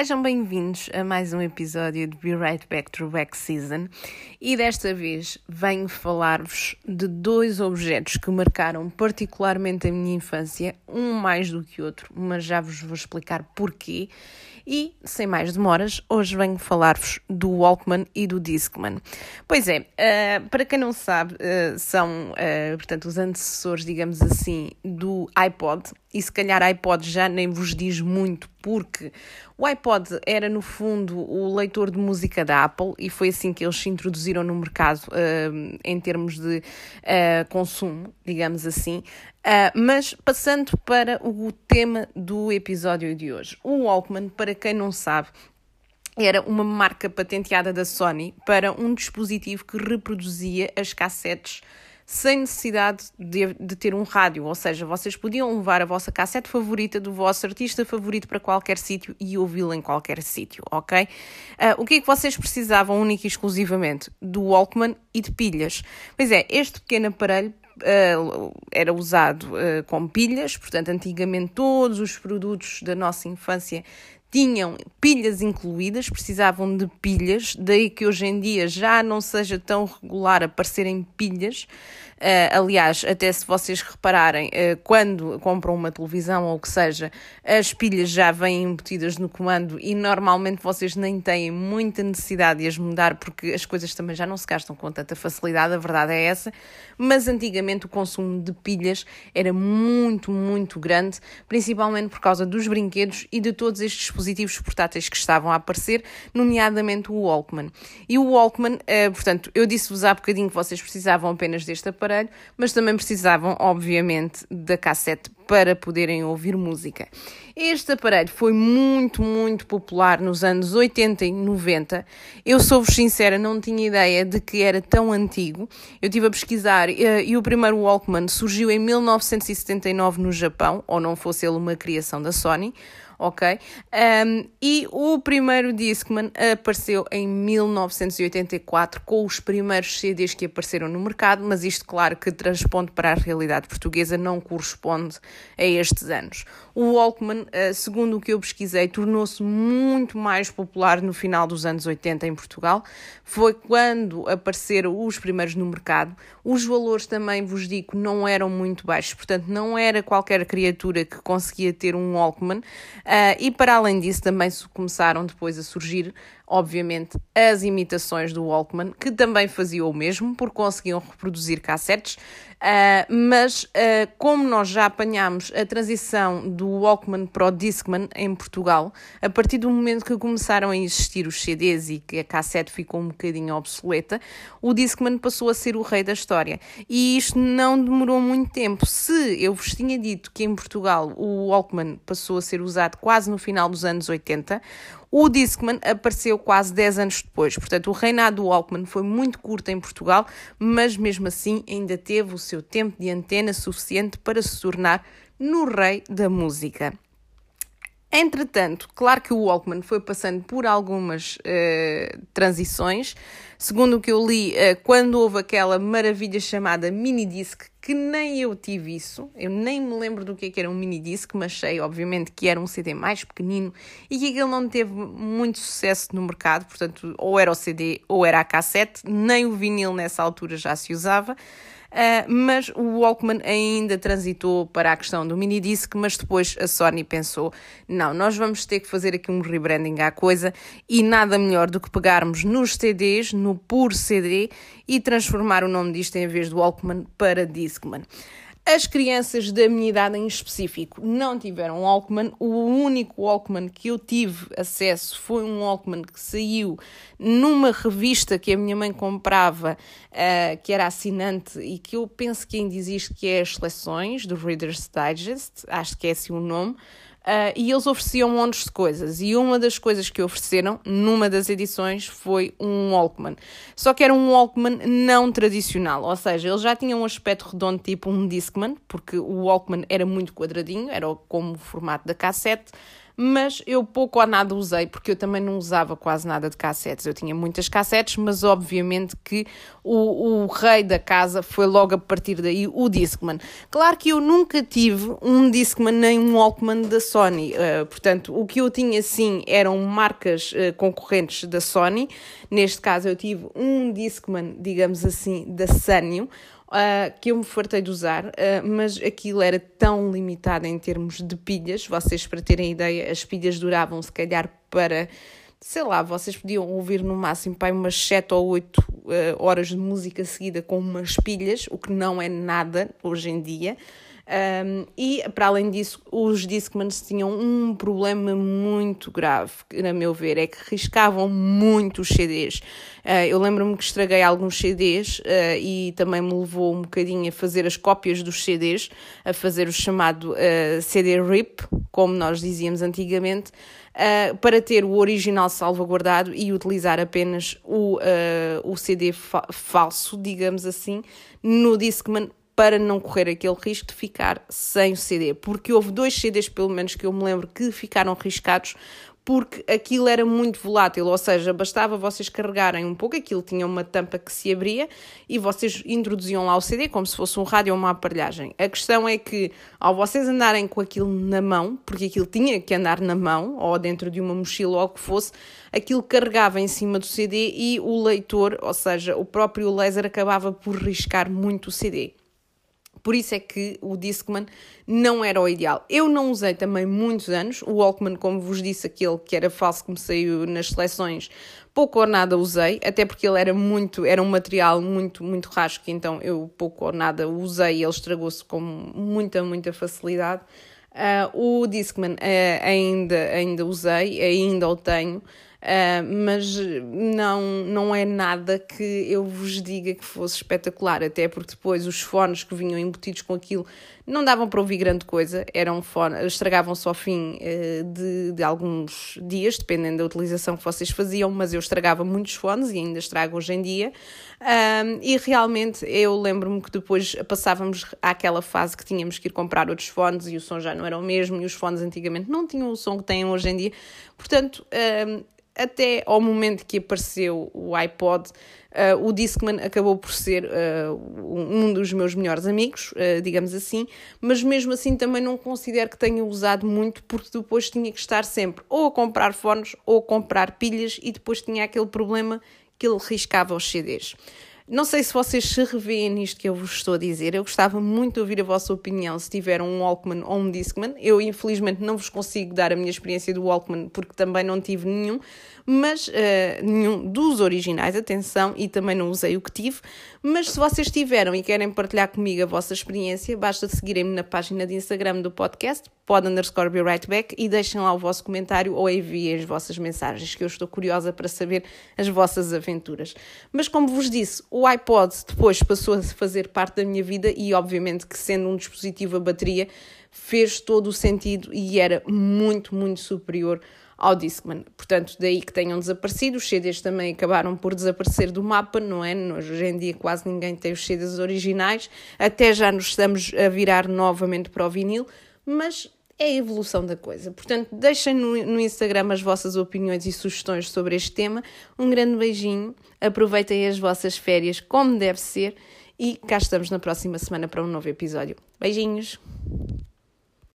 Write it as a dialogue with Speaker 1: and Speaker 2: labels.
Speaker 1: Sejam bem-vindos a mais um episódio de Be Right Back to Back Season e desta vez venho falar-vos de dois objetos que marcaram particularmente a minha infância, um mais do que outro, mas já vos vou explicar porquê. E, sem mais demoras, hoje venho falar-vos do Walkman e do Discman. Pois é, uh, para quem não sabe, uh, são, uh, portanto, os antecessores, digamos assim, do iPod, e se calhar iPod já nem vos diz muito, porque o iPod era no fundo o leitor de música da Apple e foi assim que eles se introduziram no mercado uh, em termos de uh, consumo, digamos assim. Uh, mas passando para o tema do episódio de hoje. O Walkman, para quem não sabe, era uma marca patenteada da Sony para um dispositivo que reproduzia as cassetes sem necessidade de, de, ter um rádio, ou seja, vocês podiam levar a vossa cassete favorita do vosso artista favorito para qualquer sítio e ouvi-la em qualquer sítio, ok? Uh, o que é que vocês precisavam única e exclusivamente? Do Walkman e de pilhas. Pois é, este pequeno aparelho Uh, era usado uh, com pilhas, portanto, antigamente todos os produtos da nossa infância tinham pilhas incluídas, precisavam de pilhas, daí que hoje em dia já não seja tão regular aparecerem pilhas. Uh, aliás, até se vocês repararem, uh, quando compram uma televisão ou o que seja, as pilhas já vêm embutidas no comando e normalmente vocês nem têm muita necessidade de as mudar porque as coisas também já não se gastam com tanta facilidade, a verdade é essa. Mas antigamente o consumo de pilhas era muito, muito grande, principalmente por causa dos brinquedos e de todos estes dispositivos portáteis que estavam a aparecer, nomeadamente o Walkman. E o Walkman, uh, portanto, eu disse-vos há bocadinho que vocês precisavam apenas deste aparelho aparelho, mas também precisavam, obviamente, da cassete para poderem ouvir música. Este aparelho foi muito, muito popular nos anos 80 e 90. Eu sou-vos sincera, não tinha ideia de que era tão antigo. Eu estive a pesquisar eh, e o primeiro Walkman surgiu em 1979 no Japão, ou não fosse ele uma criação da Sony ok? Um, e o primeiro Discman apareceu em 1984 com os primeiros CDs que apareceram no mercado, mas isto, claro, que transponde para a realidade portuguesa, não corresponde a estes anos. O Walkman, uh, segundo o que eu pesquisei, tornou-se muito mais popular no final dos anos 80 em Portugal. Foi quando apareceram os primeiros no mercado. Os valores também, vos digo, não eram muito baixos, portanto, não era qualquer criatura que conseguia ter um Walkman. Uh, e para além disso, também começaram depois a surgir, obviamente, as imitações do Walkman, que também faziam o mesmo, porque conseguiam reproduzir cassetes. Uh, mas, uh, como nós já apanhámos a transição do Walkman para o Discman em Portugal, a partir do momento que começaram a existir os CDs e que a cassete ficou um bocadinho obsoleta, o Discman passou a ser o rei da história. E isto não demorou muito tempo. Se eu vos tinha dito que em Portugal o Walkman passou a ser usado quase no final dos anos 80, o Discman apareceu quase 10 anos depois. Portanto, o reinado do Walkman foi muito curto em Portugal, mas mesmo assim ainda teve o seu tempo de antena suficiente para se tornar no rei da música. Entretanto, claro que o Walkman foi passando por algumas uh, transições. Segundo o que eu li, uh, quando houve aquela maravilha chamada mini disc, que nem eu tive isso, eu nem me lembro do que, é que era um mini disc, mas sei, obviamente, que era um CD mais pequenino e que aquele não teve muito sucesso no mercado, portanto, ou era o CD ou era a cassete, nem o vinil nessa altura já se usava. Uh, mas o Walkman ainda transitou para a questão do mini disc, mas depois a Sony pensou: não, nós vamos ter que fazer aqui um rebranding à coisa e nada melhor do que pegarmos nos CDs, no puro CD e transformar o nome disto em vez do Walkman para Discman. As crianças da minha idade em específico não tiveram Walkman. O único Walkman que eu tive acesso foi um Walkman que saiu numa revista que a minha mãe comprava, uh, que era assinante e que eu penso que ainda existe, que é as seleções do Reader's Digest, acho que é assim o nome. Uh, e eles ofereciam montes de coisas. E uma das coisas que ofereceram, numa das edições, foi um Walkman. Só que era um Walkman não tradicional, ou seja, ele já tinha um aspecto redondo, tipo um Discman, porque o Walkman era muito quadradinho, era como o formato da cassete, mas eu pouco ou nada usei, porque eu também não usava quase nada de cassetes. Eu tinha muitas cassetes, mas obviamente que o, o rei da casa foi logo a partir daí o Discman. Claro que eu nunca tive um Discman nem um Walkman da Sony, uh, portanto, o que eu tinha sim eram marcas uh, concorrentes da Sony. Neste caso, eu tive um Discman, digamos assim, da Sanyo uh, que eu me fartei de usar, uh, mas aquilo era tão limitado em termos de pilhas, vocês para terem ideia, as pilhas duravam se calhar para sei lá, vocês podiam ouvir no máximo para umas 7 ou 8 uh, ah, horas de música seguida com umas pilhas, o que não é nada hoje em dia. Um, e, para além disso, os Discmans tinham um problema muito grave, a meu ver, é que riscavam muito os CDs. Uh, eu lembro-me que estraguei alguns CDs uh, ah, e também me levou um bocadinho a fazer as cópias dos CDs, a fazer o chamado uh, CD RIP, como nós dizíamos antigamente, para ter o original salvaguardado e utilizar apenas o, o CD fa falso, digamos assim, no Discman para não correr aquele risco de ficar sem o CD, porque houve dois CDs, pelo menos, que eu me lembro que ficaram riscados porque aquilo era muito volátil, ou seja, bastava vocês carregarem um pouco, aquilo tinha uma tampa que se abria e vocês introduziam lá o CD como se fosse um rádio ou uma aparelhagem. A questão é que ao vocês andarem com aquilo na mão, porque aquilo tinha que andar na mão ou dentro de uma mochila ou o que fosse, aquilo carregava em cima do CD e o leitor, ou seja, o próprio laser acabava por riscar muito o CD. Por isso é que o Discman não era o ideal. Eu não usei também muitos anos. O Walkman, como vos disse, aquele que era falso que me saiu nas seleções, pouco ou nada usei, até porque ele era muito, era um material muito, muito rasco, então eu pouco ou nada usei ele estragou-se com muita, muita facilidade. Uh, o Discman uh, ainda, ainda usei, ainda o tenho. Uh, mas não, não é nada que eu vos diga que fosse espetacular, até porque depois os fones que vinham embutidos com aquilo não davam para ouvir grande coisa, eram fones, estragavam-se ao fim uh, de, de alguns dias, dependendo da utilização que vocês faziam, mas eu estragava muitos fones e ainda estrago hoje em dia. Uh, e realmente eu lembro-me que depois passávamos àquela fase que tínhamos que ir comprar outros fones e o som já não era o mesmo, e os fones antigamente não tinham o som que têm hoje em dia. Portanto, até ao momento que apareceu o iPod, uh, o Discman acabou por ser uh, um dos meus melhores amigos, uh, digamos assim, mas mesmo assim também não considero que tenha usado muito, porque depois tinha que estar sempre ou a comprar fones ou a comprar pilhas e depois tinha aquele problema que ele riscava os CDs. Não sei se vocês se revêem nisto que eu vos estou a dizer. Eu gostava muito de ouvir a vossa opinião se tiveram um Walkman ou um Discman. Eu, infelizmente, não vos consigo dar a minha experiência do Walkman porque também não tive nenhum, mas uh, nenhum dos originais, atenção, e também não usei o que tive. Mas se vocês tiveram e querem partilhar comigo a vossa experiência, basta seguirem-me na página de Instagram do podcast, pod underscore be right back, e deixem lá o vosso comentário ou enviem as vossas mensagens, que eu estou curiosa para saber as vossas aventuras. Mas como vos disse, o iPod depois passou a fazer parte da minha vida e, obviamente, que sendo um dispositivo a bateria, fez todo o sentido e era muito, muito superior ao Discman. Portanto, daí que tenham desaparecido. Os CDs também acabaram por desaparecer do mapa, não é? Hoje em dia quase ninguém tem os CDs originais, até já nos estamos a virar novamente para o vinil, mas é a evolução da coisa. Portanto, deixem no, no Instagram as vossas opiniões e sugestões sobre este tema. Um grande beijinho, aproveitem as vossas férias como deve ser e cá estamos na próxima semana para um novo episódio. Beijinhos!